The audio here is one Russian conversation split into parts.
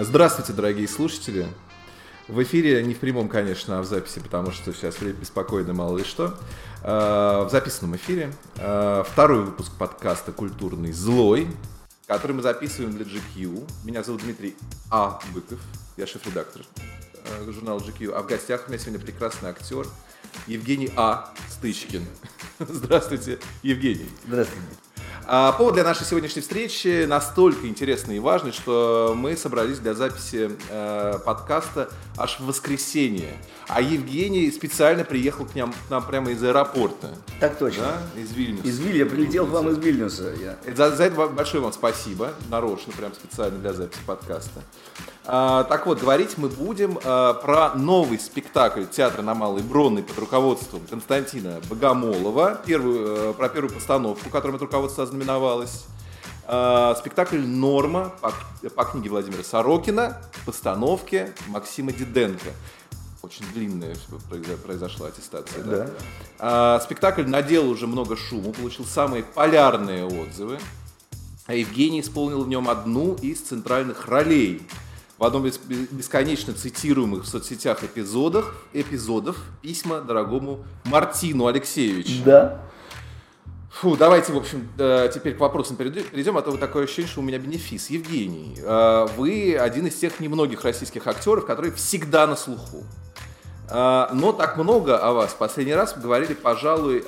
Здравствуйте, дорогие слушатели. В эфире, не в прямом, конечно, а в записи, потому что сейчас время беспокойно, мало ли что. А, в записанном эфире а, второй выпуск подкаста «Культурный злой», который мы записываем для GQ. Меня зовут Дмитрий А. Быков, я шеф-редактор а, журнала GQ. А в гостях у меня сегодня прекрасный актер Евгений А. Стычкин. Здравствуйте, Евгений. Здравствуйте. А повод для нашей сегодняшней встречи настолько интересный и важный, что мы собрались для записи э, подкаста аж в воскресенье. А Евгений специально приехал к нам, к нам прямо из аэропорта. Так точно. Да? Из Вильнюса. Из Вилья прилетел к вам из Вильнюса. Я. За, за это большое вам спасибо. Нарочно, прям специально для записи подкаста. А, так вот, говорить мы будем а, про новый спектакль театра на Малой Бронной под руководством Константина Богомолова, первую, а, про первую постановку, которым это руководство ознаменовалось. А, спектакль «Норма» по, по книге Владимира Сорокина, постановке Максима Диденко. Очень длинная произошла аттестация. Да? Да. А, спектакль надел уже много шума, получил самые полярные отзывы. А Евгений исполнил в нем одну из центральных ролей – в одном из бесконечно цитируемых в соцсетях эпизодах, эпизодов письма дорогому Мартину Алексеевичу. Да. Фу, давайте, в общем, э, теперь к вопросам перейдем, а то такое ощущение, что у меня бенефис. Евгений, э, вы один из тех немногих российских актеров, которые всегда на слуху. Э, но так много о вас. Последний раз говорили, пожалуй,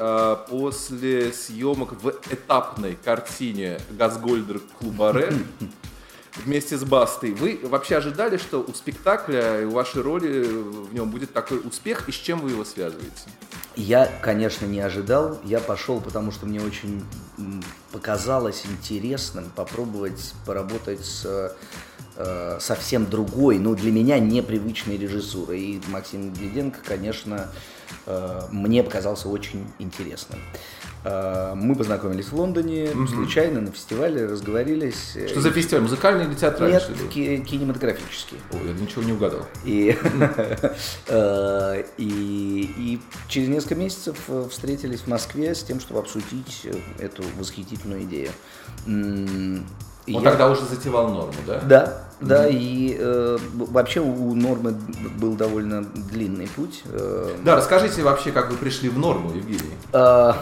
после съемок в этапной картине Газгольдер Клубаре вместе с Бастой. Вы вообще ожидали, что у спектакля и у вашей роли в нем будет такой успех, и с чем вы его связываете? Я, конечно, не ожидал. Я пошел, потому что мне очень показалось интересным попробовать поработать с э, совсем другой, ну, для меня непривычной режиссурой. И Максим Гледенко, конечно, э, мне показался очень интересным. Э, мы познакомились в Лондоне, угу. случайно на фестивале, разговорились. Что за фестиваль? Музыкальный или театральный? Нет, ки- кинематографический. Ой, я ничего не угадал. И, э, и, и через несколько месяцев э, встретились в Москве с тем, чтобы обсудить эту восхитительную идею. Он я... тогда уже затевал норму, да? Да, да, mm-hmm. и э, вообще у нормы был довольно длинный путь. Э, да, расскажите вообще, как вы пришли в норму, Евгений. Э,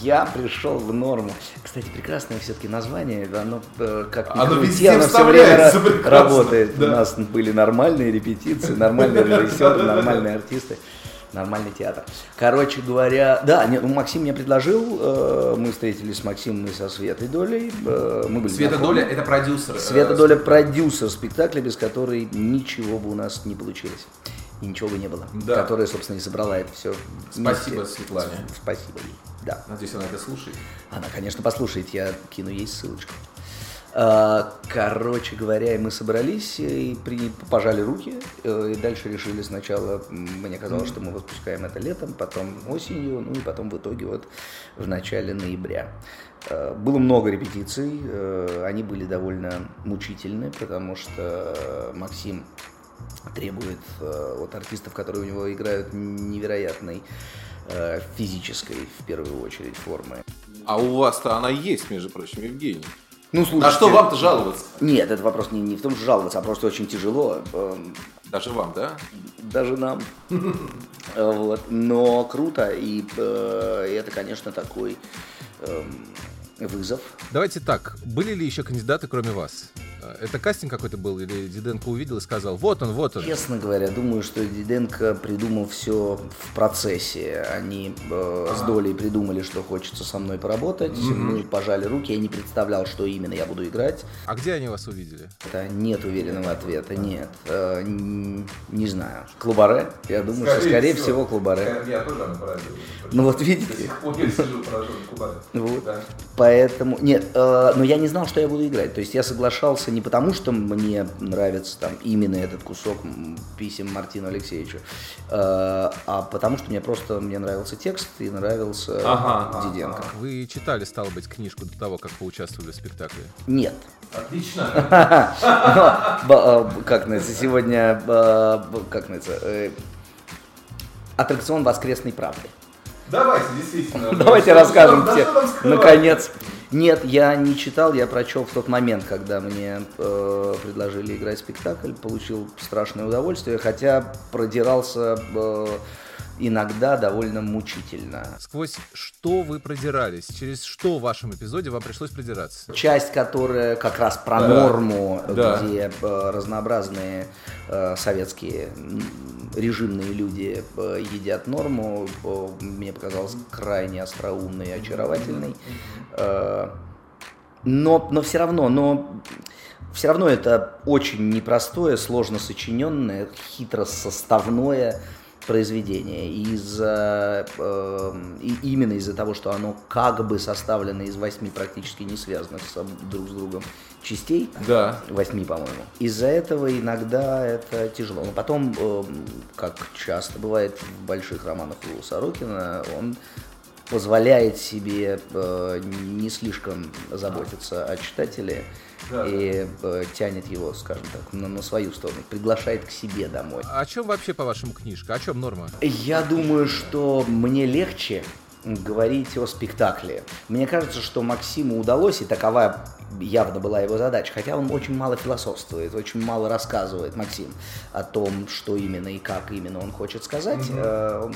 я пришел в норму. Кстати, прекрасное все-таки название, оно э, как оно везде оно все время работает. Да. У нас были нормальные репетиции, нормальные режиссеры, нормальные артисты нормальный театр. Короче говоря, да, нет, ну, Максим мне предложил, э, мы встретились с Максимом и со Светой Долей. Э, мы были Света Доля это продюсер. Э, Света Доля продюсер спектакля, без которой ничего бы у нас не получилось. И ничего бы не было. Да. Которая, собственно, и собрала это все. Спасибо, вместе. Светлане. Спасибо ей. Да. Надеюсь, она это слушает. Она, конечно, послушает. Я кину ей ссылочку. А, короче говоря, мы собрались и при, пожали руки, э, и дальше решили сначала, мне казалось, что мы выпускаем это летом, потом осенью, ну и потом в итоге вот в начале ноября. А, было много репетиций, э, они были довольно мучительны, потому что Максим требует э, от артистов, которые у него играют, невероятной физической, в первую очередь, формы. А у вас-то она есть, между прочим, Евгений. Ну, слушайте, а что вам-то жаловаться? Нет, это вопрос не, не в том, что жаловаться, а просто очень тяжело. Эм, Даже вам, да? Даже нам. Вот. Но круто, и э, это, конечно, такой эм, вызов. Давайте так, были ли еще кандидаты, кроме вас? Это кастинг какой-то был, или Диденко увидел и сказал, вот он, вот он? Честно говоря, думаю, что Диденко придумал все в процессе. Они э, с Долей придумали, что хочется со мной поработать. Mm-hmm. Мы пожали руки, я не представлял, что именно я буду играть. А где они вас увидели? Это нет уверенного ответа, нет. Э, не, не знаю. Клубаре? Я думаю, скорее что скорее всего, всего Клубаре. Я тоже Ну вот видите. Вот. Поэтому, нет, э, но я не знал, что я буду играть. То есть я соглашался не потому, что мне нравится там именно этот кусок писем Мартину Алексеевичу, э, а потому что мне просто мне нравился текст и нравился ага, Диденко. Ага. Вы читали, стало быть, книжку до того, как поучаствовали в спектакле? Нет. Отлично. Э, как называется, сегодня, э, как называется, аттракцион воскресной правды. Давайте, действительно. Давайте расскажем тебе, наконец, Нет, я не читал, я прочел в тот момент, когда мне э, предложили играть спектакль, получил страшное удовольствие, хотя продирался э, иногда довольно мучительно. Сквозь что вы продирались? Через что в вашем эпизоде вам пришлось продираться? Часть, которая как раз про да. норму, да. где э, разнообразные э, советские режимные люди э, едят норму, э, мне показалось крайне остроумной и очаровательной. Э, но, но все равно, но все равно это очень непростое, сложно сочиненное, хитро составное произведение. Из-за, э, именно из-за того, что оно как бы составлено из восьми практически не связанных с, друг с другом частей. Да. Восьми, по-моему. Из-за этого иногда это тяжело. Но потом, э, как часто бывает в больших романах у Сорокина, он позволяет себе э, не слишком заботиться о читателе да, и э, тянет его, скажем так, на, на свою сторону, приглашает к себе домой. А о чем вообще, по-вашему, книжка? О чем норма? Я думаю, что мне легче говорить о спектакле. Мне кажется, что Максиму удалось, и такова явно была его задача, хотя он очень мало философствует, очень мало рассказывает, Максим, о том, что именно и как именно он хочет сказать. Mm-hmm. Он,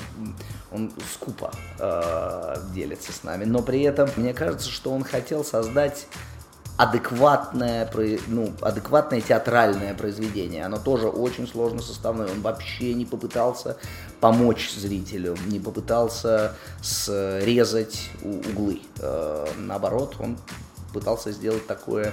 он скупо э, делится с нами, но при этом мне кажется, что он хотел создать адекватное, ну, адекватное театральное произведение. Оно тоже очень сложно составное. Он вообще не попытался помочь зрителю, не попытался срезать углы. Э, наоборот, он пытался сделать такое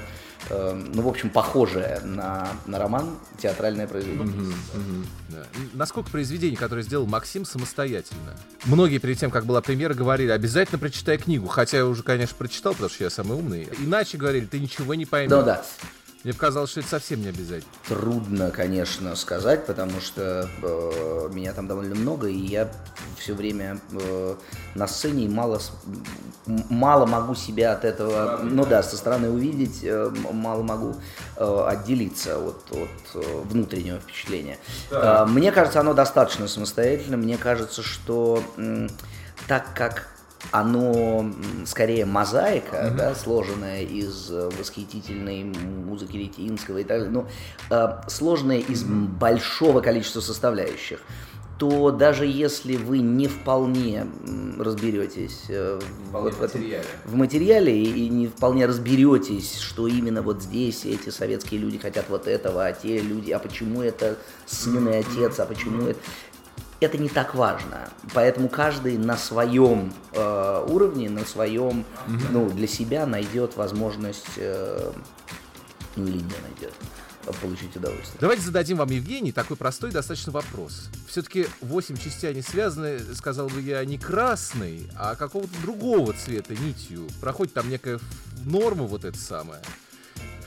Эм, ну, в общем, похожее на, на роман театральное произведение. Угу, угу, да. Насколько произведение, которое сделал Максим самостоятельно? Многие перед тем, как была премьера, говорили, обязательно прочитай книгу, хотя я уже, конечно, прочитал, потому что я самый умный. Иначе говорили, ты ничего не поймешь. Ну да. Мне показалось, что это совсем не обязательно. Трудно, конечно, сказать, потому что э, меня там довольно много, и я все время э, на сцене и мало, мало могу себя от этого, ну да, со стороны увидеть, э, мало могу э, отделиться от, от э, внутреннего впечатления. Да. Э, мне кажется, оно достаточно самостоятельно. Мне кажется, что э, так как оно скорее мозаика, mm-hmm. да, сложенная из э, восхитительной музыки Литинского и так далее, но э, сложная из mm-hmm. большого количества составляющих то даже если вы не вполне разберетесь э, вот в, этом, в материале и, и не вполне разберетесь, что именно вот здесь эти советские люди хотят вот этого, а те люди, а почему это сын и отец, а почему это это не так важно. Поэтому каждый на своем э, уровне, на своем, mm-hmm. ну, для себя найдет возможность, э, ну или не найдет получить удовольствие. Давайте зададим вам, Евгений, такой простой достаточно вопрос. Все-таки восемь частей, они связаны, сказал бы я, не красной, а какого-то другого цвета нитью. Проходит там некая норма вот эта самая.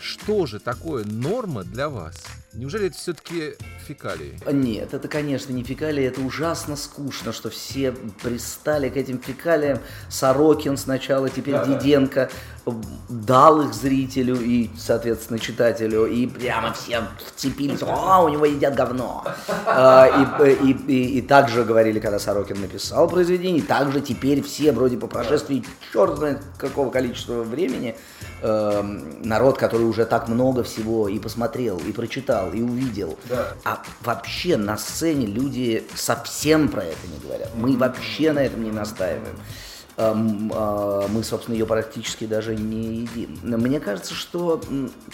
Что же такое норма для вас? Неужели это все-таки фекалии? Нет, это, конечно, не фекалии, это ужасно скучно, что все пристали к этим фекалиям. Сорокин сначала, теперь да, Диденко дал их зрителю и, соответственно, читателю, и прямо все вцепились, а, у него едят говно. А, и, и, и, и также говорили, когда Сорокин написал произведение, также теперь все, вроде по прошествии черт знает какого количества времени, э, народ, который уже так много всего и посмотрел, и прочитал, и увидел, да. а вообще на сцене люди совсем про это не говорят. Мы вообще на этом не настаиваем. А, мы, собственно, ее практически даже не едим. Мне кажется, что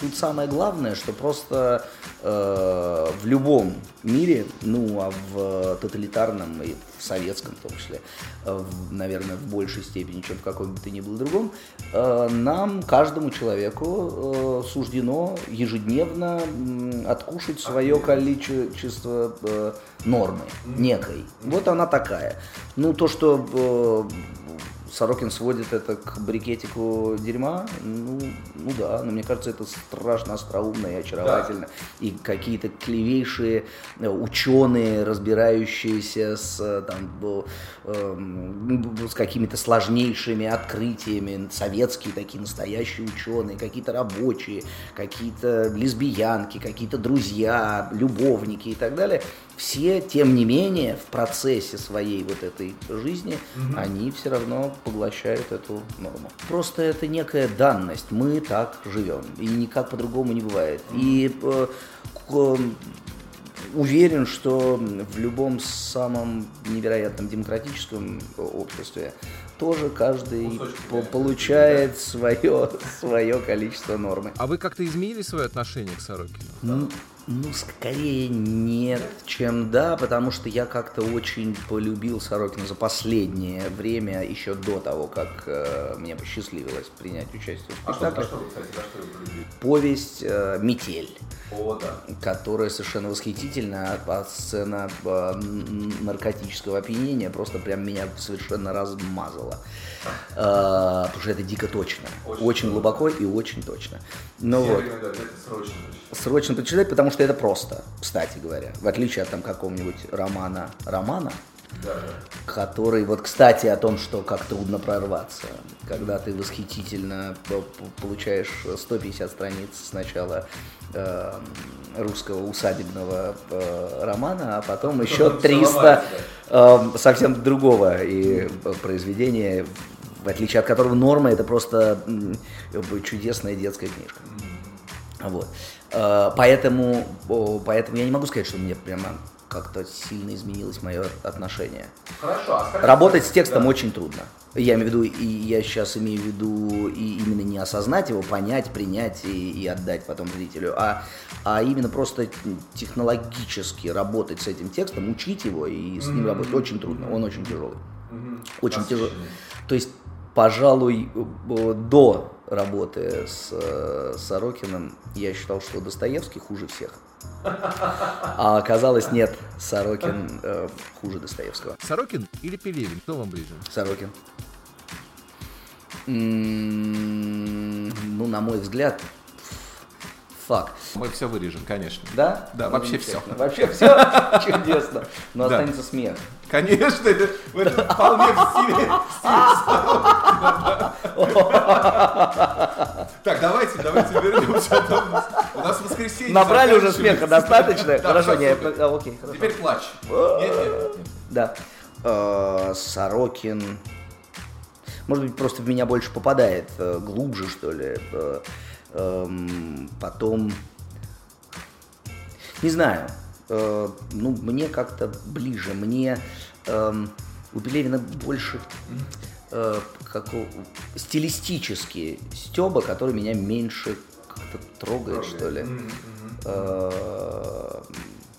тут самое главное, что просто э, в любом мире, ну, а в тоталитарном и в советском в том числе, э, в, наверное, в большей степени, чем в каком бы то ни было другом, э, нам, каждому человеку суждено ежедневно откушать свое количество нормы некой. Вот она такая. Ну, то, что Сорокин сводит это к брикетику дерьма, ну, ну да, но мне кажется, это страшно остроумно и очаровательно. Да. И какие-то клевейшие э, ученые, разбирающиеся с, э, там, э, с какими-то сложнейшими открытиями, советские такие настоящие ученые, какие-то рабочие, какие-то лесбиянки, какие-то друзья, любовники и так далее – все, тем не менее, в процессе своей вот этой жизни, угу. они все равно поглощает эту норму. Просто это некая данность. Мы так живем. И никак по-другому не бывает. И э, уверен, что в любом самом невероятном демократическом обществе тоже каждый по получает свое, свое количество нормы. А вы как-то изменили свое отношение к Сорокину? Ну, ну, скорее нет, чем да, потому что я как-то очень полюбил Сорокина за последнее время, еще до того, как э, мне посчастливилось принять участие в спектакле. А что, а что, кстати, за что вы полюбили? Повесть э, «Метель». О, да. Которая совершенно восхитительна, а сцена а, наркотического опьянения просто прям меня совершенно размазала. А, потому что это дико точно. Очень, очень глубоко и очень точно. Ну вот. срочно, срочно прочитать, потому что это просто, кстати говоря. В отличие от там какого-нибудь романа. Романа? да. который, вот, кстати, о том, что как трудно прорваться, когда ты восхитительно получаешь 150 страниц сначала э, русского усадебного э, романа, а потом еще 300 э, совсем другого и произведения, в отличие от которого норма это просто э, чудесная детская книжка. Вот. Э, поэтому, поэтому я не могу сказать, что мне прямо как-то сильно изменилось мое отношение. Хорошо. А Работать с текстом да. очень трудно. Я имею в виду, и я сейчас имею в виду и именно не осознать его, понять, принять и, и отдать потом зрителю, а, а именно просто технологически работать с этим текстом, учить его и с ним mm-hmm. работать очень трудно. Он очень тяжелый. Mm-hmm. Очень тяжелый. То есть, пожалуй, до работы с э, Сорокиным я считал, что Достоевский хуже всех. А оказалось, нет, Сорокин э, хуже Достоевского. Сорокин или Пелевин? Кто вам ближе? Сорокин. М-м- ну, на мой взгляд, факт. Мы все вырежем, конечно. Да? Да, вообще все. Вообще все чудесно. Но останется смех. Конечно, это вполне в стиле Так, давайте, давайте вернемся. У нас воскресенье. Набрали уже смеха достаточно? Хорошо, нет, а, окей. Теперь плач. Да. Э, Сорокин. Может быть, просто в меня больше попадает, э, глубже, что ли. Э, эм, потом, не знаю, ну, мне как-то ближе. Мне эм, у Пелевина больше э, как, стилистически стеба, который меня меньше как-то трогает, Трогает. что ли. Э,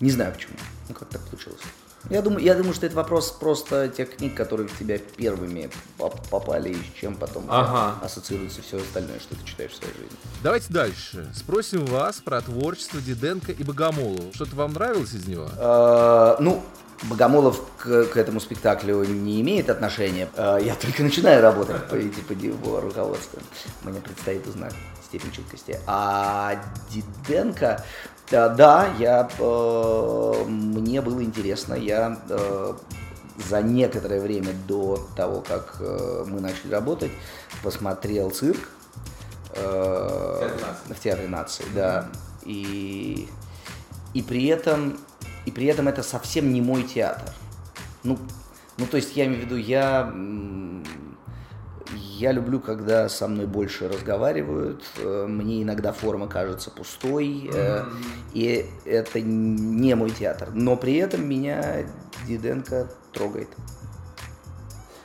не знаю почему. Ну, как так получилось. Я думаю, я думаю, что это вопрос просто тех книг, которые в тебя первыми попали, и с чем потом ага. ассоциируется все остальное, что ты читаешь в своей жизни. Давайте дальше. Спросим вас про творчество Диденко и Богомолова. Что-то вам нравилось из него? Э, ну, Богомолов к, к этому спектаклю не имеет отношения. А, я только начинаю работать по, по его руководству. Мне предстоит узнать степень чуткости. А Диденко, да, я, э, мне было интересно. Я э, за некоторое время до того, как э, мы начали работать, посмотрел цирк в Театре нации, да. И, и при этом и при этом это совсем не мой театр. Ну, ну то есть я имею в виду, я, я люблю, когда со мной больше разговаривают, э, мне иногда форма кажется пустой, mm-hmm. и это не мой театр. Но при этом меня Диденко трогает.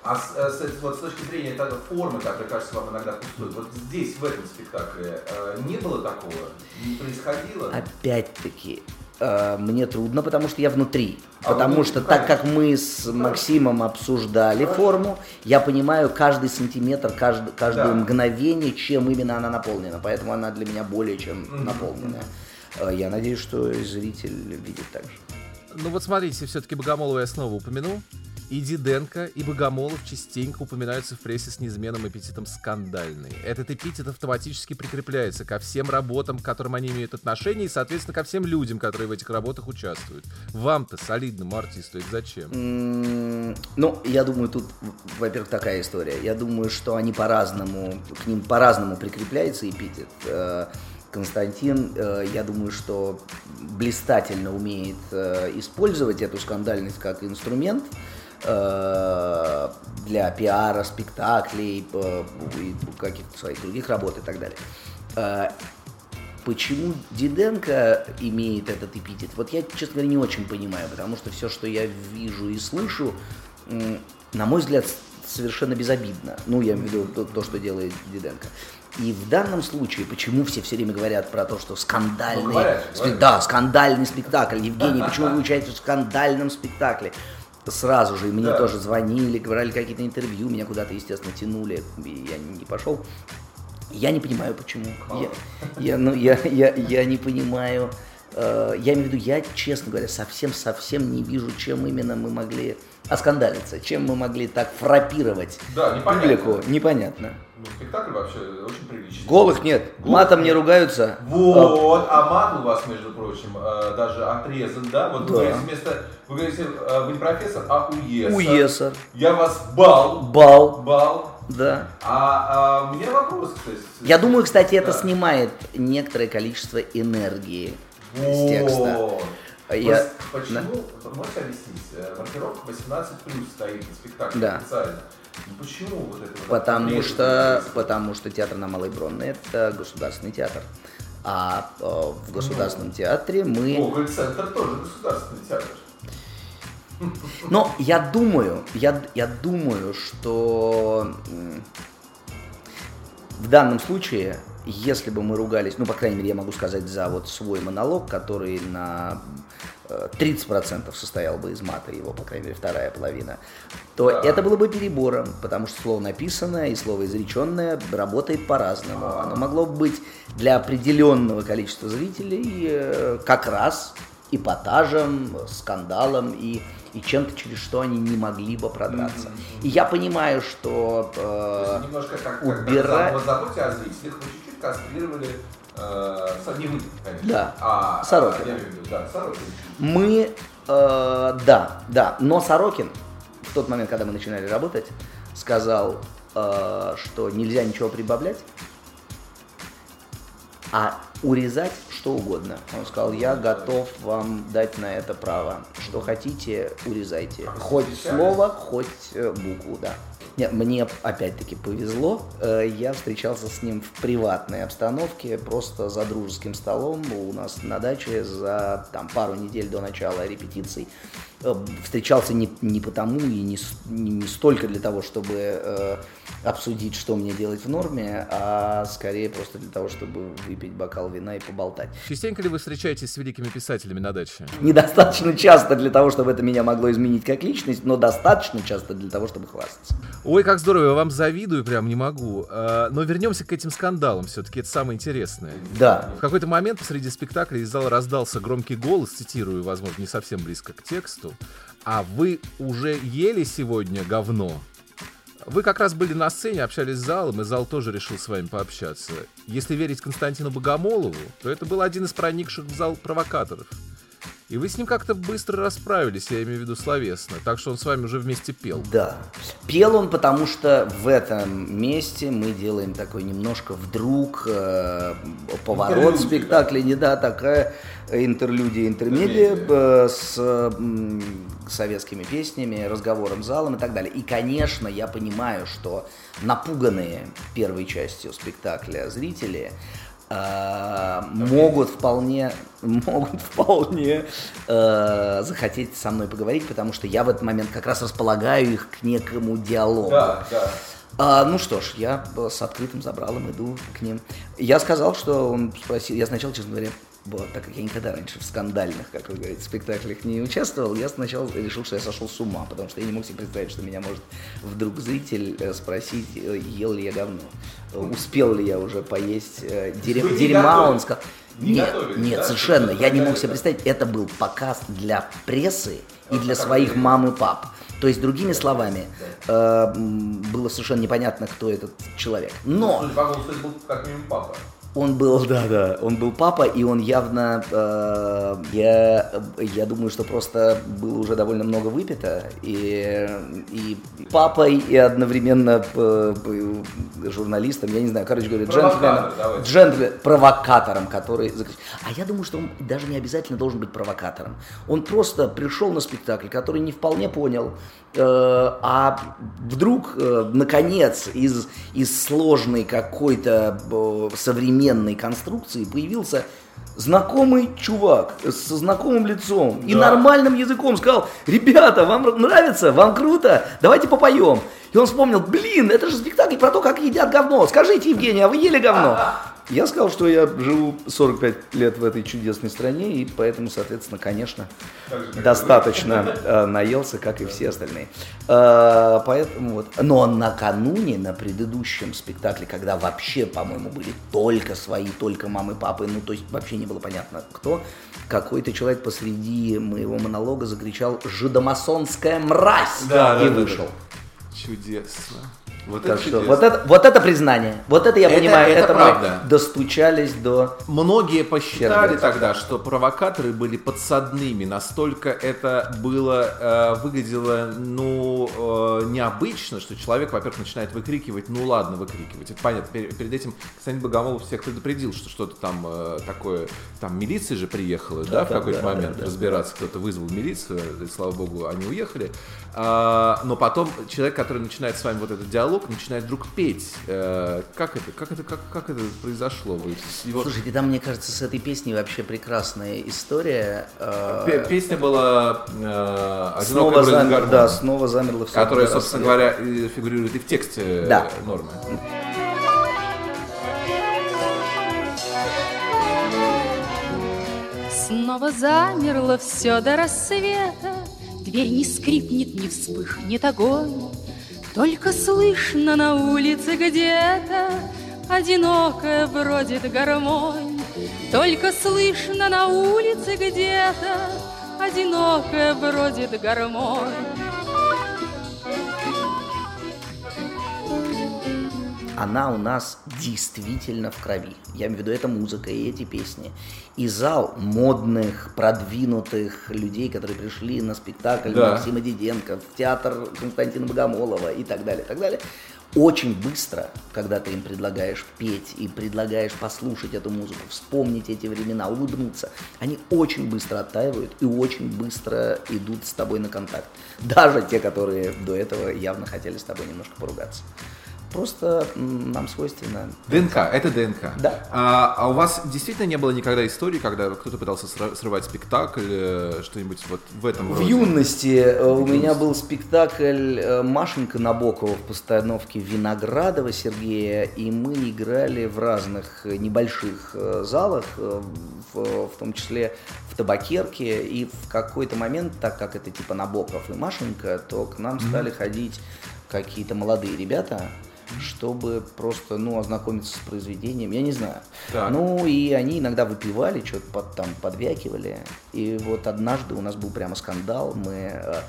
А с, э, с, вот с точки зрения этой формы, которая кажется вам иногда пустой, вот здесь, в этом спектакле, не было такого? Не происходило? Опять-таки, Э, мне трудно, потому что я внутри. А потому что так как мы с Максимом обсуждали Хорошо. форму, я понимаю каждый сантиметр, каждый, каждое да. мгновение, чем именно она наполнена. Поэтому она для меня более чем mm-hmm. наполненная. Э, я надеюсь, что зритель видит так же. Ну вот смотрите, все-таки Богомолова я снова упомянул. И Диденко, и Богомолов частенько упоминаются в прессе с неизменным эпитетом «скандальный». Этот эпитет автоматически прикрепляется ко всем работам, к которым они имеют отношение, и, соответственно, ко всем людям, которые в этих работах участвуют. Вам-то, солидному артисту, это зачем? Ну, я думаю, тут, во-первых, такая история. Я думаю, что они по-разному, к ним по-разному прикрепляется эпитет. Э, Константин, э, я думаю, что блистательно умеет э, использовать эту скандальность как инструмент, для пиара, спектаклей, э, и каких-то своих других работ и так далее. Э, Почему Диденко имеет этот эпитет? Вот я, честно говоря, не очень понимаю, потому что все, что я вижу и слышу, на мой взгляд, совершенно безобидно. Ну, я имею в виду то, то что делает Диденко. И в данном случае, почему все все время говорят про то, что скандальный, ну, говорят, говорят. да, скандальный спектакль, Евгений, почему вы участвуете в скандальном спектакле? Сразу же мне да. тоже звонили, говорили какие-то интервью, меня куда-то, естественно, тянули, и я не пошел. Я не понимаю, почему. Я, я, ну, я, я, я не понимаю. Э, я имею в виду, я, честно говоря, совсем-совсем не вижу, чем именно мы могли оскандалиться, чем мы могли так фрапировать да, непонятно. публику. Непонятно. Ну, спектакль вообще очень приличный. Голых нет. Голых Матом нет. не ругаются. Вот, а мат у вас, между прочим, э, даже отрезан, да? Вот да. вы говорите вместо, вы говорите, э, вы не профессор, а уесар. Уесар. Я вас бал. Бал. Бал. Да. А, а у меня вопрос, кстати. Я думаю, кстати, это да. снимает некоторое количество энергии вот. с текста. Я... Почему, да. можете объяснить, э, маркировка 18 плюс стоит на спектакле да. официально. Ну, почему вот это потому что, потому что театр на Малой Бронной это государственный театр. А э, в государственном ну, театре мы... Гоголь-центр тоже государственный театр. Но я думаю, я, я думаю, что в данном случае, если бы мы ругались, ну, по крайней мере, я могу сказать за вот свой монолог, который на 30% э, состоял бы из мата, его, по крайней мере, вторая половина, то да. это было бы перебором, потому что слово написанное и слово изреченное работает по-разному. Оно могло быть для определенного количества зрителей э, как раз эпатажем, скандалом и и чем-то, через что они не могли бы продраться. Mm-hmm. И я понимаю, что э, убирать... как заботе о зрителях, вы чуть-чуть кастрировали э, не вы, конечно. Да. А, Сорокин. Я имею в виду, да, Сорокин. Мы, э, да, да, но Сорокин в тот момент, когда мы начинали работать, сказал, э, что нельзя ничего прибавлять, а урезать что угодно. Он сказал, я готов вам дать на это право. Что хотите, урезайте. Хоть слово, хоть э, букву, да. Нет, мне опять-таки повезло. Э, я встречался с ним в приватной обстановке, просто за дружеским столом у нас на даче за там, пару недель до начала репетиций. Э, встречался не, не потому и не, не, не столько для того, чтобы э, обсудить, что мне делать в норме, а скорее просто для того, чтобы выпить бокал вина и поболтать. Частенько ли вы встречаетесь с великими писателями на даче? Недостаточно часто для того, чтобы это меня могло изменить как личность, но достаточно часто для того, чтобы хвастаться. Ой, как здорово, я вам завидую, прям не могу. А, но вернемся к этим скандалам, все-таки это самое интересное. Да. В какой-то момент посреди спектакля из зала раздался громкий голос, цитирую, возможно, не совсем близко к тексту. А вы уже ели сегодня говно? Вы как раз были на сцене, общались с залом, и зал тоже решил с вами пообщаться. Если верить Константину Богомолову, то это был один из проникших в зал провокаторов. И вы с ним как-то быстро расправились, я имею в виду словесно, так что он с вами уже вместе пел. Да. Пел он, потому что в этом месте мы делаем такой немножко вдруг э, поворот спектакля, не да, такая интерлюдия, интермедия э, с э, советскими песнями, разговором залом и так далее. И, конечно, я понимаю, что напуганные первой частью спектакля зрители э, могут вполне, могут вполне э, захотеть со мной поговорить, потому что я в этот момент как раз располагаю их к некому диалогу. Да, да. А, ну что ж, я с открытым забралом иду к ним. Я сказал, что он спросил, я сначала, честно говоря, было, так как я никогда раньше в скандальных, как вы говорите, спектаклях не участвовал, я сначала решил, что я сошел с ума, потому что я не мог себе представить, что меня может вдруг зритель э, спросить, э, ел ли я говно, э, успел ли я уже поесть дерь... дерьма, он сказал. Не нет, готовили, нет, да? совершенно. Я не мог себе представить. Это был показ для прессы и для своих мам и пап. То есть, другими словами, э, было совершенно непонятно, кто этот человек. Но... Слушай, был как минимум папа. Он был, да, да, он был папа, и он явно, э, я, я думаю, что просто было уже довольно много выпито, и, и папой, и одновременно э, журналистом, я не знаю, короче говоря, джентльменом, джентльмен, провокатором, который... А я думаю, что он даже не обязательно должен быть провокатором. Он просто пришел на спектакль, который не вполне понял, э, а вдруг, э, наконец, из, из сложной какой-то э, современной современной конструкции появился знакомый чувак со знакомым лицом да. и нормальным языком сказал, ребята, вам нравится, вам круто, давайте попоем. И он вспомнил, блин, это же спектакль про то, как едят говно. Скажите, Евгений, а вы ели говно? Я сказал, что я живу 45 лет в этой чудесной стране, и поэтому, соответственно, конечно, достаточно э, наелся, как и все остальные. Э, поэтому вот. Но накануне, на предыдущем спектакле, когда вообще, по-моему, были только свои, только мамы, папы, ну, то есть вообще не было понятно, кто, какой-то человек посреди моего монолога закричал «Жидомасонская мразь!» да, и да, вышел. Да, Чудесно. Вот так это что, вот это, вот это признание, вот это я это, понимаю, это, это правда. мы достучались до. Многие посчитали Щербиц. тогда, что провокаторы были подсадными, настолько это было э, выглядело, ну э, необычно, что человек, во-первых, начинает выкрикивать, ну ладно, выкрикивать, это понятно. Перед этим Константин Богомолов всех предупредил, что что-то там э, такое, там милиция же приехала, да, да в какой-то да, момент да, разбираться, да. кто-то вызвал милицию, и, слава богу, они уехали, но потом человек, который начинает с вами вот этот диалог начинает вдруг петь. Э, как это, как это, как, как это произошло? Вы его... Слушайте, там, мне кажется, с этой песней вообще прекрасная история. Э, песня была э, снова замер, Да, снова замерла все. Которая, собственно говоря, фигурирует и в тексте да. нормы. Снова замерло все до рассвета, Дверь не скрипнет, не вспыхнет огонь. Только слышно на улице где-то Одинокая бродит гармонь. Только слышно на улице где-то Одинокая бродит гармонь. Она у нас действительно в крови. Я имею в виду, это музыка и эти песни. И зал модных, продвинутых людей, которые пришли на спектакль да. Максима Диденко, в театр Константина Богомолова и так далее, и так далее. Очень быстро, когда ты им предлагаешь петь и предлагаешь послушать эту музыку, вспомнить эти времена, улыбнуться, они очень быстро оттаивают и очень быстро идут с тобой на контакт. Даже те, которые до этого явно хотели с тобой немножко поругаться просто нам свойственно. ДНК, это ДНК. Да. А, а у вас действительно не было никогда истории, когда кто-то пытался срывать спектакль, э, что-нибудь вот в этом В роде? юности э, у меня был спектакль э, Машенька Набокова в постановке Виноградова Сергея, и мы играли в разных небольших залах, в, в том числе в Табакерке, и в какой-то момент, так как это типа Набоков и Машенька, то к нам mm-hmm. стали ходить какие-то молодые ребята, чтобы просто, ну, ознакомиться с произведением, я не знаю. Так. Ну, и они иногда выпивали, что-то под, там подвякивали. И вот однажды у нас был прямо скандал, мы э,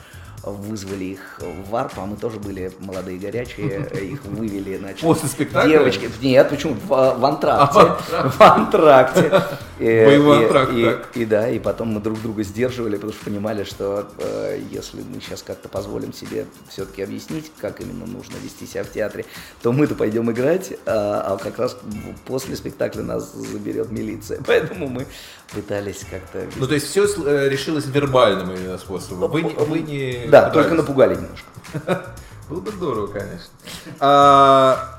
вызвали их в варп, а мы тоже были молодые горячие, их вывели, значит. После спектакля? Девочки, нет, почему? В, в антракте. А, в антракте. Антракт, и, и, да, и потом мы друг друга сдерживали, потому что понимали, что э, если мы сейчас как-то позволим себе все-таки объяснить, как именно нужно вести себя в театре, то мы-то пойдем играть, а, а как раз после спектакля нас заберет милиция. Поэтому мы пытались как-то... Ну, то есть все э, решилось вербальным именно способом. Вы, вы не... Да, только напугали немножко. Было бы здорово, конечно. А,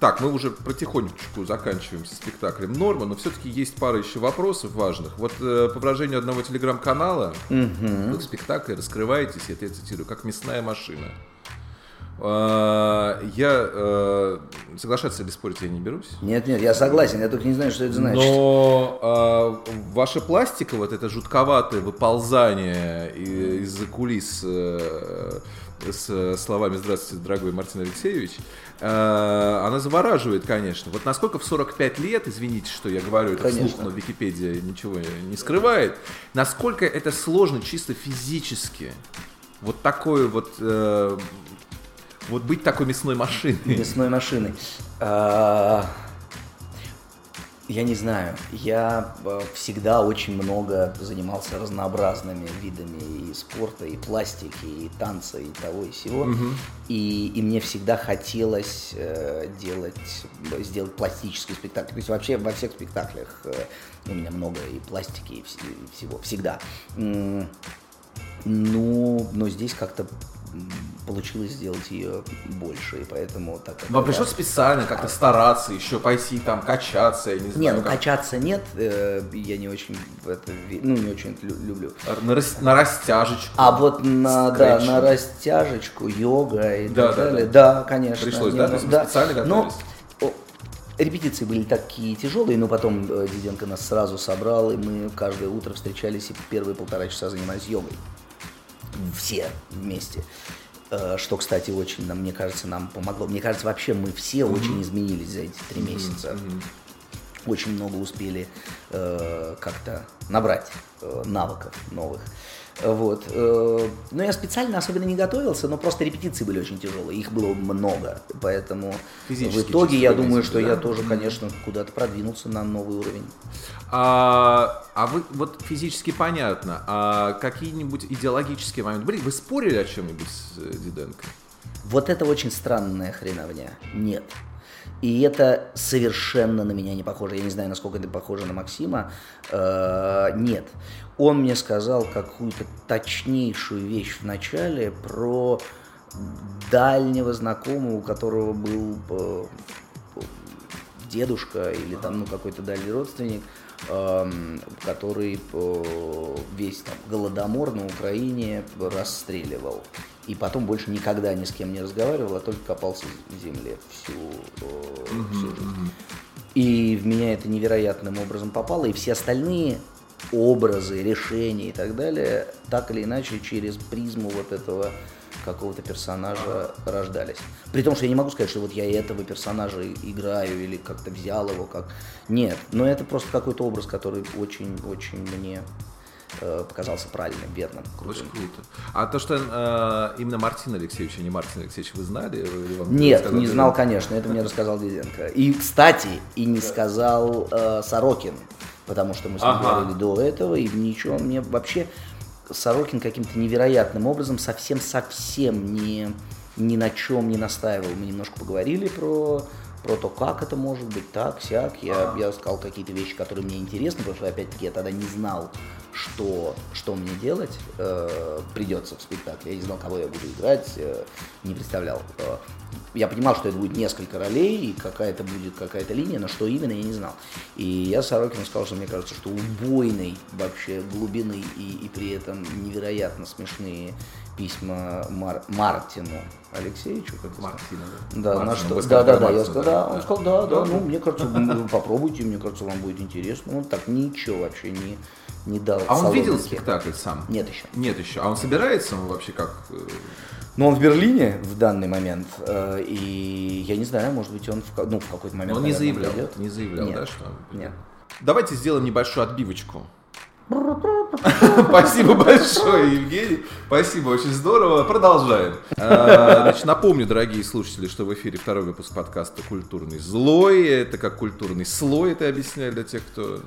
так, мы уже потихонечку заканчиваем со спектаклем Норма, но все-таки есть пара еще вопросов важных. Вот э, по выражению одного телеграм-канала, угу. вы в спектакле раскрываетесь, я цитирую, как мясная машина. А, я э, соглашаться или спорить я не берусь. Нет, нет, я согласен, я только не знаю, что это значит. Но а, ваша пластика, вот это жутковатое выползание из-за кулис э, с словами «Здравствуйте, дорогой Мартин Алексеевич», э, она завораживает, конечно. Вот насколько в 45 лет, извините, что я говорю это конечно. вслух, но Википедия ничего не скрывает, насколько это сложно чисто физически. Вот такое вот э, вот быть такой мясной машиной. Мясной машиной. А, Я не знаю. Я э, всегда очень много занимался разнообразными видами и спорта, и пластики, и танца, и того, и всего. И, и мне всегда хотелось э, делать, сделать пластический спектакль. То есть вообще во всех спектаклях э, у меня много и пластики, и, вс- и всего. Всегда. М, Ну, но здесь как-то получилось сделать ее больше, и поэтому так как Вам пришлось специально как-то стараться, еще пойти там качаться, я не знаю. Не, ну как. качаться нет, э, я не очень в это, ну не очень это лю- люблю. на, рас- на растяжечку. А вот на, да, на растяжечку, йога и Да, так да, далее, да, конечно. Пришлось, не, да? ну, вы специально Но готовились? о, репетиции были такие тяжелые, но потом э, Диденко нас сразу собрал, и мы каждое утро встречались и первые полтора часа занимались йогой. Все вместе. Э, Что, кстати, очень, нам, мне кажется, нам помогло. Мне кажется, вообще мы все очень изменились за эти три месяца очень много успели э, как-то набрать э, навыков новых. Вот. э, но я специально особенно не готовился, но просто репетиции были очень тяжелые, их было много, поэтому Физически в итоге я думаю, что виду, я да? тоже, конечно, куда-то продвинулся на новый уровень. А, а вы вот физически понятно, а какие-нибудь идеологические моменты были? Вы спорили о чем-нибудь с э, Диденко? Вот это очень странная хреновня. Нет. И это совершенно на меня не похоже. Я не знаю, насколько это похоже на Максима. Э, Нет. Он мне сказал какую-то точнейшую вещь в начале про дальнего знакомого, у которого был э, дедушка или там ну, какой-то дальний родственник, эм, который э, весь там голодомор на Украине расстреливал. И потом больше никогда ни с кем не разговаривал, а только копался в земле всю, э, всю жизнь. И в меня это невероятным образом попало, и все остальные образы, решения и так далее, так или иначе через призму вот этого какого-то персонажа рождались. При том, что я не могу сказать, что вот я этого персонажа играю или как-то взял его как... Нет, но это просто какой-то образ, который очень-очень мне э, показался правильным, верным, крутым. Очень круто. А то, что э, именно Мартин Алексеевич, а не Мартин Алексеевич, вы знали? Или вам Нет, не знал, конечно, это мне рассказал Диденко. И, кстати, и не сказал э, Сорокин, потому что мы с ним Ага. говорили до этого, и ничего, мне вообще Сорокин каким-то невероятным образом совсем-совсем не, ни на чем не настаивал. Мы немножко поговорили про, про то, как это может быть, так, сяк. Я, я сказал какие-то вещи, которые мне интересны, потому что, опять-таки, я тогда не знал, что, что мне делать э, придется в спектакле. Я не знал, кого я буду играть, э, не представлял. Э, я понимал, что это будет несколько ролей, и какая-то будет какая-то линия, но что именно, я не знал. И я Сорокину сказал, что мне кажется, что убойной вообще глубины и, и при этом невероятно смешные письма Мар- Мартину Алексеевичу, как сказал? Мартина, Да, на что? Да, да, да, я сказал, да, он сказал, да, да, Да, ну, мне кажется, попробуйте, мне кажется, вам будет интересно. Он так ничего вообще не, не дал. А он видел спектакль сам? Нет еще. Нет еще. А он собирается он вообще как? э, Но он в Берлине в данный момент, э, и я не знаю, может быть, он в, ну, в какой-то момент. Он не заявлял, не заявлял, Нет, да, что Нет. Давайте сделаем небольшую отбивочку. Спасибо большое, Евгений. Спасибо, очень здорово. Продолжаем. А, Значит, напомню, дорогие слушатели, что в эфире второй выпуск подкаста «Культурный злой». Это как культурный слой, это объясняю для тех, кто...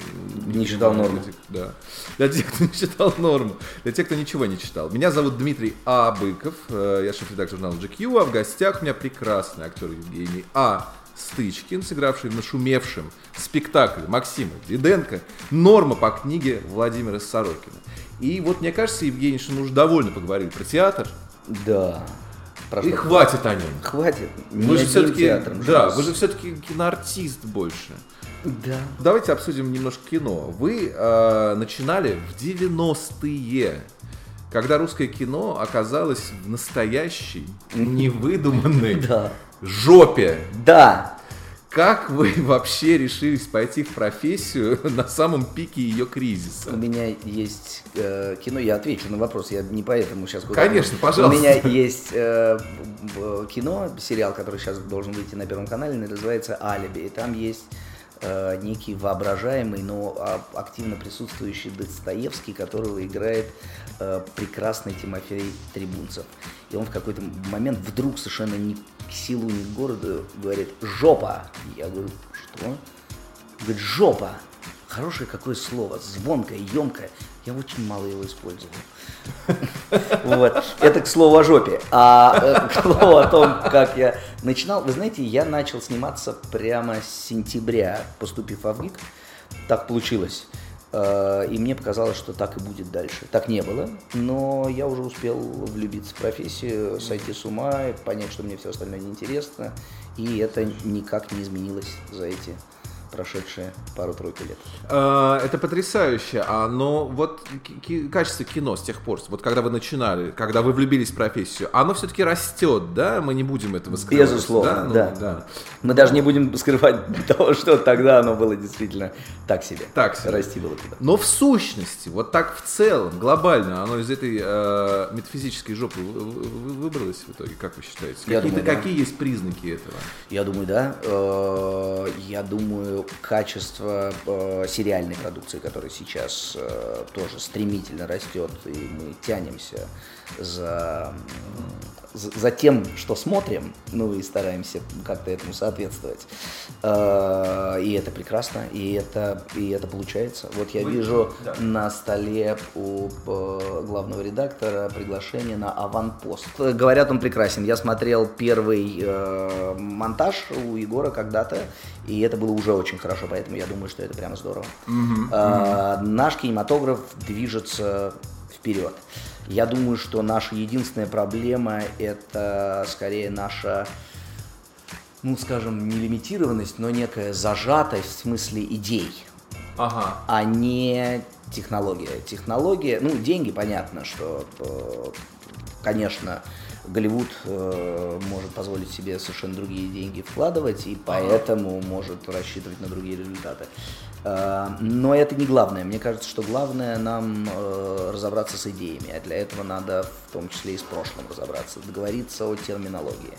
Не читал норму. для тех- Да. Для тех, кто не читал норму. Для тех, кто ничего не читал. Меня зовут Дмитрий А. Быков. Э, Я шеф-редактор журнала GQ, а в гостях у меня прекрасный актер Евгений А. Стычкин, сыгравший в нашумевшем спектакле Максима Диденко «Норма» по книге Владимира Сорокина. И вот мне кажется, Евгений, что мы уже довольно поговорили про театр, Да. Прошло. и хватит о нем. Хватит. Вы же все-таки, театром да, вы же все-таки киноартист больше. Да. Давайте обсудим немножко кино. Вы э, начинали в 90-е, когда русское кино оказалось в настоящей, невыдуманной Да. Жопе. Да. Как вы вообще решились пойти в профессию на самом пике ее У кризиса? меня есть э, кино, я отвечу на вопрос, я не поэтому сейчас... Конечно, пожалуйста. У меня есть э, кино, сериал, который сейчас должен выйти на Первом канале, называется «Алиби», и там есть э, некий воображаемый, но активно присутствующий Достоевский, которого играет э, прекрасный Тимофей Трибунцев. И он в какой-то момент вдруг совершенно ни к селу, ни к городу говорит «жопа». Я говорю «что?» Говорит, жопа. Хорошее какое слово, звонкое, емкое. Я очень мало его использовал. Вот. Это к слову о жопе. А э, к слову о том, как я начинал. Вы знаете, я начал сниматься прямо с сентября, поступив в ВГИК. Так получилось. Э, И мне показалось, что так и будет дальше. Так не было, но я уже успел влюбиться в профессию, сойти с ума, понять, что мне все остальное неинтересно. И это никак не изменилось за эти прошедшие пару-тройку лет. А, Это потрясающе. А, но вот качество кино с тех пор, вот когда вы начинали, когда вы влюбились в профессию, оно все-таки растет, да? Мы не будем этого скрывать. Безусловно, Ну, да. Мы даже не будем скрывать того, что тогда оно было действительно так себе. Так себе. Расти было туда. Но в сущности, вот так в целом, глобально, оно из этой э, метафизической жопы вы- вы- вы- выбралось в итоге, как вы считаете? Я Какие-то- думаю, да. какие есть признаки этого? Я думаю, да. Э, Я думаю, качество э, сериальной продукции, которая сейчас э, тоже стремительно растет, и мы тянемся за, за за тем, что смотрим, ну и стараемся как-то этому соответствовать. Э, И это прекрасно, и это, и это получается. Вот я вижу на столе у э, главного редактора приглашение на аванпост. Говорят, он прекрасен. Я смотрел первый э, монтаж у Егора когда-то, и это было уже очень хорошо, поэтому я думаю, что это прямо здорово. Э, Наш кинематограф движется вперед. Я думаю, что наша единственная проблема это скорее наша ну, скажем, не лимитированность, но некая зажатость в смысле идей, Ага. а не технология. Технология, ну, деньги, понятно, что, э, конечно, Голливуд э, может позволить себе совершенно другие деньги вкладывать, и поэтому может рассчитывать на другие результаты. Э, Но это не главное. Мне кажется, что главное нам э, разобраться с идеями, а для этого надо в том числе и с прошлым разобраться, договориться о терминологии.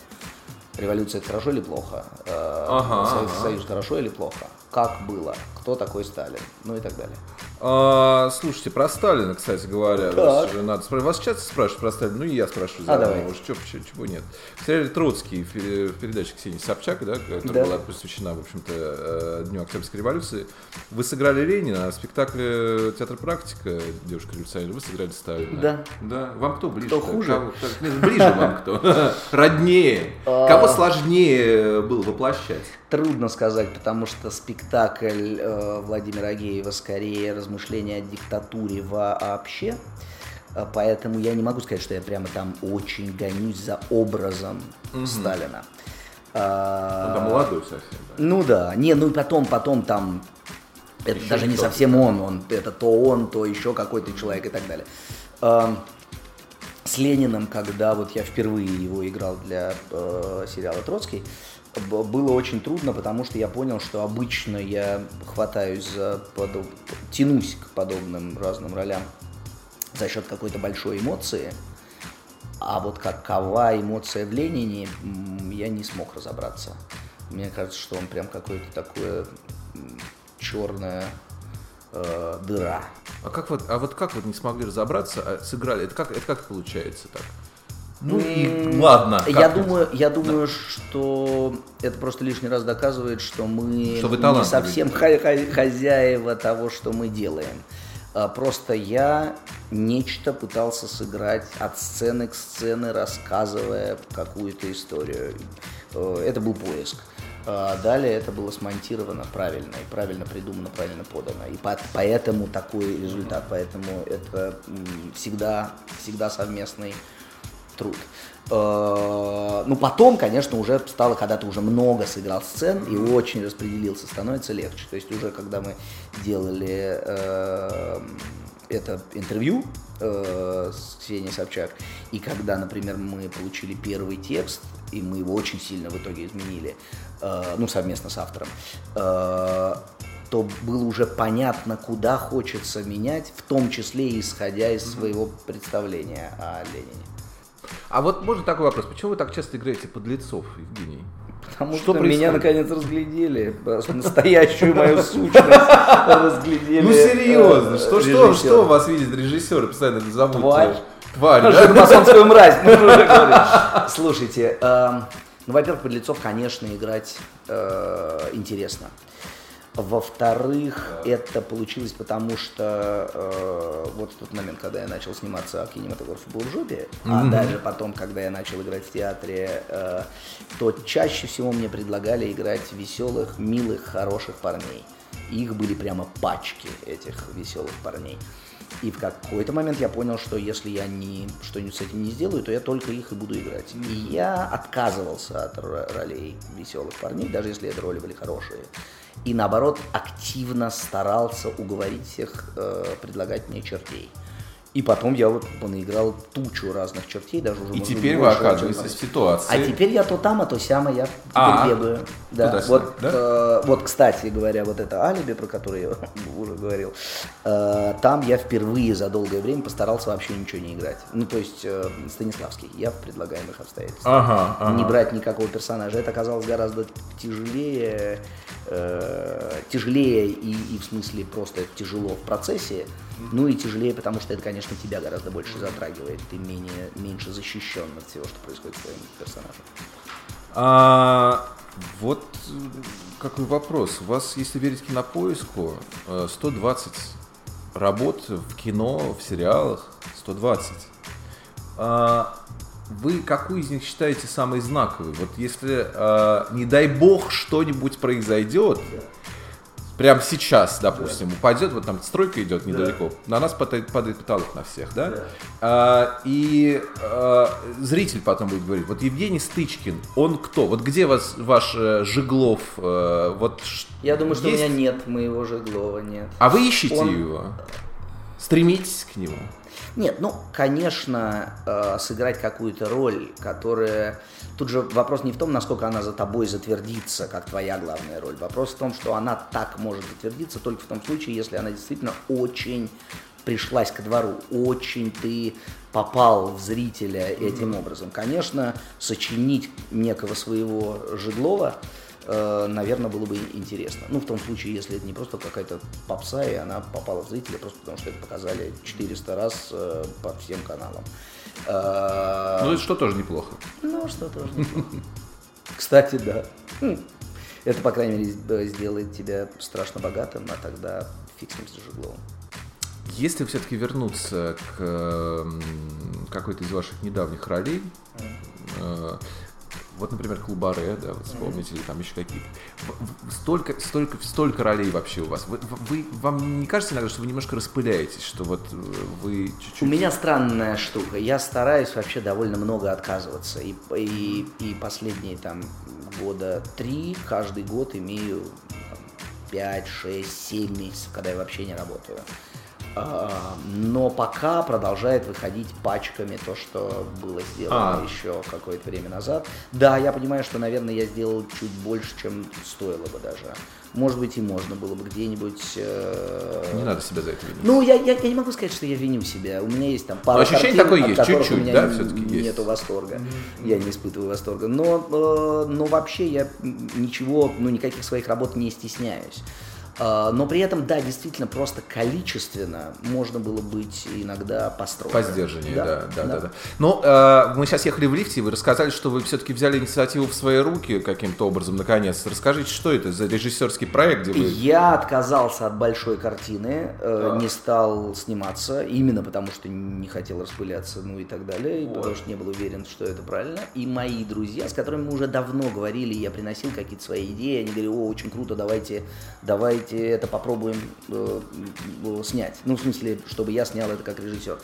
Революция это хорошо или плохо? Э, Ага, Советский ага. Союз хорошо или плохо? Как было? Кто такой Сталин? Ну и так далее. А, слушайте, про Сталина, кстати говоря, Так. вас же надо спрашивать. Вас часто спрашивают про Сталина, ну и я спрашиваю А, заодно, давайте. уж чё- чё- чего нет. В сериале Троцкий, в пе- в передаче Ксении Собчак, да, которая Да. была посвящена, в общем-то, э, Дню Октябрьской революции, вы сыграли Ленина, а в спектакле «Театр практика» девушка-революционер, вы сыграли Сталина. Да. Да. Вам кто ближе? Кто хуже? Кого- нет, ближе вам кто? Роднее. А. Кого сложнее было воплощать? Трудно сказать, потому что спектакль э, Владимира Агеева скорее размышления о диктатуре вообще. Э, Поэтому я не могу сказать, что я прямо там очень гонюсь за образом Сталина. А, там молодой совсем. да. Ну да, не, ну и потом, потом там, это Еще даже не совсем он, он, это то он, то еще какой-то человек и так далее. Эм, С Лениным, когда вот я впервые его играл для э, сериала Троцкий, было очень трудно, потому что я понял, что обычно я хватаюсь за подоб... тянусь к подобным разным ролям за счет какой-то большой эмоции, а вот какова эмоция в Ленине, я не смог разобраться. Мне кажется, что он прям какое-то такое черная дыра. А как вот, а вот как вот не смогли разобраться, а сыграли? Это как, это как получается так? Ну и ладно. Я это? думаю, я думаю, что это просто лишний раз доказывает, что мы Что не совсем хозяева того, что мы делаем. А, Просто я нечто пытался сыграть от сцены к сцене, рассказывая какую-то историю. Э, Это был поиск. А Далее это было смонтировано правильно, и правильно придумано, правильно подано. И по- поэтому такой результат, поэтому это всегда, всегда совместный труд. Э, Ну, потом, конечно, уже стало, когда ты уже много сыграл сцен и очень распределился, становится легче. То есть уже когда мы делали э, это интервью э, с Ксенией Собчак, и когда, например, мы получили первый текст, и мы его очень сильно в итоге изменили, э, ну, совместно с автором, э, то было уже понятно, куда хочется менять, в том числе исходя из своего представления о Ленине. А вот можно такой вопрос. Почему вы так часто играете подлецов, Евгений? Потому Что что, меня наконец разглядели, настоящую мою сущность разглядели. Ну серьезно, что, что, что у вас видят режиссеры, постоянно зовут? Тварь. Тварь, да? Жидомасонскую мразь, мы уже говорили. Слушайте, эм, ну, во-первых, подлецов, конечно, играть э, интересно. Во-вторых, это получилось потому, что э, вот в тот момент, когда я начал сниматься, а кинематограф был в жопе, а даже потом, когда я начал играть в театре, э, то чаще всего мне предлагали играть веселых, милых, хороших парней. Их были прямо пачки этих веселых парней. И в какой-то момент я понял, что если я не, что-нибудь с этим не сделаю, то я только их и буду играть. И я отказывался от ро- ролей веселых парней, даже если это роли были хорошие. И наоборот, активно старался уговорить всех э, предлагать мне чертей. И потом я вот понаиграл тучу разных чертей, даже уже И теперь вы оказываетесь в ситуации. А теперь я то там, а то сямо, я теперь А, бегаю. Да, вот, да? э, вот, кстати говоря, вот это алиби, про которое я уже говорил, э, там я впервые за долгое время постарался вообще ничего не играть. Ну, то есть э, Станиславский, я в предлагаемых обстоятельствах. Ага, ага. Не брать никакого персонажа. Это оказалось гораздо тяжелее, э, тяжелее и, и в смысле просто тяжело в процессе, ну и тяжелее, потому что это, конечно, тебя гораздо больше затрагивает. Ты менее, меньше защищен от всего, что происходит с твоим персонажем. А, вот э, какой вопрос. У вас, если верить кинопоиску, э, 120 работ в кино, в сериалах, 120. А, вы какую из них считаете самой знаковой? Вот если, э, не дай бог, что-нибудь произойдет, прямо сейчас, допустим, упадет, вот там стройка идет недалеко, на нас падает, падает потолок на всех, да? А, и а, зритель потом будет говорить, вот Евгений Стычкин, он кто? Вот где вас, ваш э, Жиглов? э, вот Я думаю, что есть? у меня нет моего Жеглова, нет. А вы ищете Он- его? Стремитесь к нему? Нет, ну, конечно, э, сыграть какую-то роль, которая... Тут же вопрос не в том, насколько она за тобой затвердится, как твоя главная роль. Вопрос в том, что она так может затвердиться только в том случае, если она действительно очень пришлась к двору, очень ты попал в зрителя этим образом. Конечно, сочинить некого своего Жиглова наверное, было бы интересно. Ну, в том случае, если это не просто какая-то попса, и она попала в зрителя, просто потому что это показали 400 раз э, по всем каналам. Э, Ну, это что тоже неплохо. ну, что тоже неплохо. Кстати, да. Хм. Это, по крайней мере, э, сделает тебя страшно богатым, а тогда фиг с ним с Жигловым. Если все-таки вернуться к какой-то из ваших недавних ролей, э, вот, например, Клубаре, да, вот вспомните, или там еще какие-то. Столько, столько, столько ролей вообще у вас. Вы, вы- вам не кажется иногда, что вы немножко распыляетесь, что вот э, вы чуть-чуть... У меня странная штука. Я стараюсь вообще довольно много отказываться. И, и, и последние там года три, каждый год имею там, 5, 6, 7 месяцев, когда я вообще не работаю. А, Но пока продолжает выходить пачками то, что было сделано А. еще какое-то время назад. Да, я понимаю, что, наверное, я сделал чуть больше, чем стоило бы даже. Может быть, и можно было бы где-нибудь... э, Не надо себя за это винить. ну, я, я, я не могу сказать, что я виню себя. У меня есть там пара ощущение картин, такое есть, которых чуть-чуть, у меня да, всё-таки есть? нету восторга. Я не испытываю восторга. Но, э, но вообще я ничего, ну, никаких своих работ не стесняюсь. А, Но при этом, да, действительно, просто количественно можно было быть иногда построже. По сдержаннее, да, да, да. да. Ну, э, мы сейчас ехали в лифте, и вы рассказали, что вы все-таки взяли инициативу в свои руки каким-то образом, наконец. Расскажите, что это за режиссерский проект, где вы... Я отказался от большой картины, э, не стал сниматься, именно потому что не хотел распыляться, ну и так далее, и потому что не был уверен, что это правильно. И мои друзья, с которыми мы уже давно говорили, я приносил какие-то свои идеи, они говорили, о, очень круто, давайте, давайте это попробуем э, снять. Ну, в смысле, чтобы я снял это как режиссер.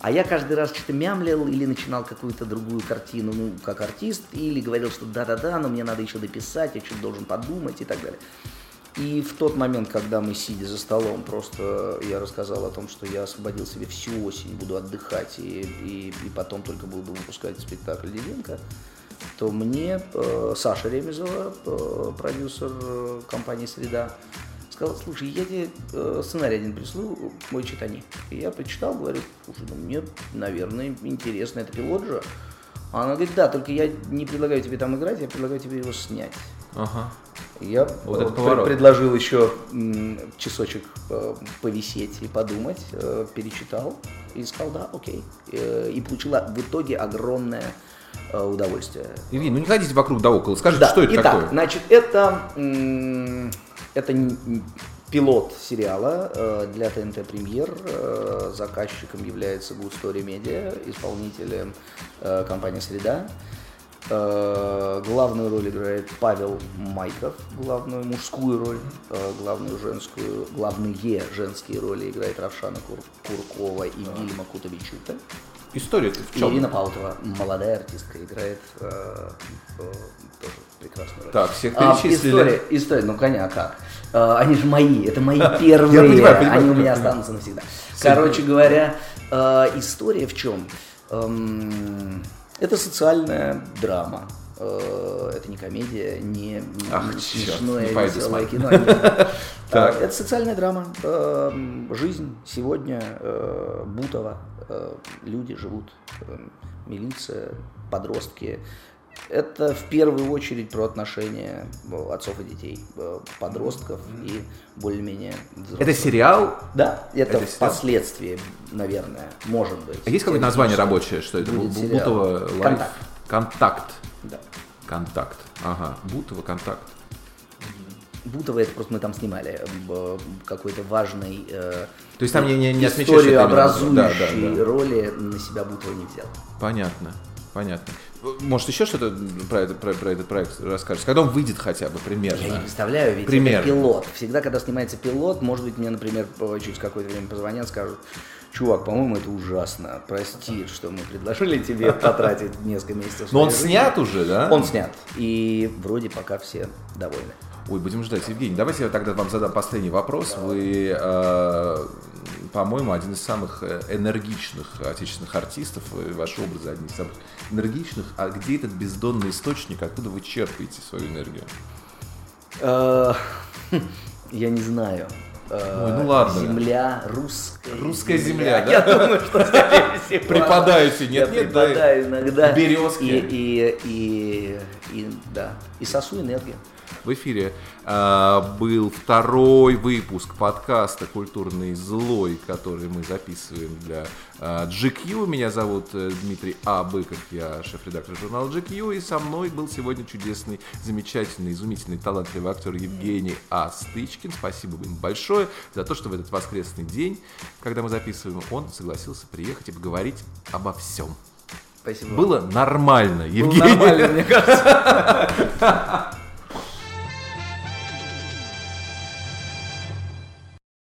А я каждый раз что-то мямлил или начинал какую-то другую картину, ну, как артист, или говорил, что да-да-да, но мне надо еще дописать, я что-то должен подумать и так далее. И в тот момент, когда мы, сидя за столом, просто я рассказал о том, что я освободил себе всю осень, буду отдыхать и, и, и потом только буду выпускать спектакль Леденко, то мне э, Саша Ремезова, э, продюсер э, компании «Среда», сказал, слушай, я тебе э, сценарий один прислал, мой читани. И я прочитал, говорю, слушай, ну мне, наверное, интересно, это пилот же. А она говорит, да, только я не предлагаю тебе там играть, я предлагаю тебе его снять. Ага. Я Вот э, это поворот. предложил еще часочек э, повисеть и подумать, перечитал и сказал, да, окей. И получила в итоге огромное удовольствие. Евгений, ну не ходите вокруг да около, скажите, Да, что это итак, такое? значит, это, это пилот сериала э, для ТНТ Премьер. Э, Заказчиком является Good Story Media, исполнителем э, компания «Среда». Главную роль играет Павел Майков, главную мужскую роль, главную женскую, главные женские роли играет Равшана Кур- Куркова и Вильма Кутовичута. История в чем? Ирина Паутова, молодая артистка, играет э, э, тоже прекрасную роль. Так, всех А, перечислили. история, история, ну коня, как? А, они же мои, это мои первые, понимаю, понимаю, они у меня останутся навсегда. Короче говоря, э, история в чем? Эм, это социальная драма. Э, Это не комедия, не Ах, не смешное не пойду веселое кино. Это социальная драма. Эм, Жизнь сегодня Бутова. Э, Люди живут. эм, Милиция, подростки. Это в первую очередь про отношения э, отцов и детей, э, подростков и более-менее взрослых. Это сериал? Да, это, Это сериал? впоследствии, наверное, может быть. А есть какое-то название рабочее, что это? Сериал. Бутово Life? Контакт. Контакт. Да. Контакт. Ага. Бутово контакт. Бутова это просто мы там снимали э, какой-то важный э, То есть там не- не- не историю образующей да, да, да. роли на себя Бутова не взял. Понятно. Понятно. Может, еще что-то про, это, про, про этот проект расскажешь? Когда он выйдет хотя бы примерно? Я не представляю, ведь Примерно. это пилот. Всегда, когда снимается пилот, может быть, мне, например, через какое-то время позвонят, скажут, чувак, по-моему, это ужасно. Прости, что мы предложили тебе потратить несколько месяцев. Но он жизни». снят уже, да? Он снят. И вроде пока все довольны. Ой, будем ждать. Евгений, давайте я тогда вам задам последний вопрос. Вы, э, по-моему, один из самых э, энергичных отечественных артистов. и Ваши образы одни из самых энергичных. А где этот бездонный источник? Откуда вы черпаете свою энергию? Э, Я не знаю. Э, Ой, ну ладно. Земля, русская. Русская земля, да? Я думаю, что всего. Преподаете, Я нет, нет, да? преподаю иногда. Березки. И, и, и, и, да. И сосу энергию. В эфире э, был второй выпуск подкаста «Культурный злой», который мы записываем для э, GQ. Меня зовут э, Дмитрий А. Быков, я шеф-редактор журнала GQ, и со мной был сегодня чудесный, замечательный, изумительный, талантливый актер Евгений А. Стычкин. Спасибо им большое за то, что в этот воскресный день, когда мы записываем, он согласился приехать и поговорить обо всем. Спасибо. Было нормально, Было Евгений. нормально, мне кажется.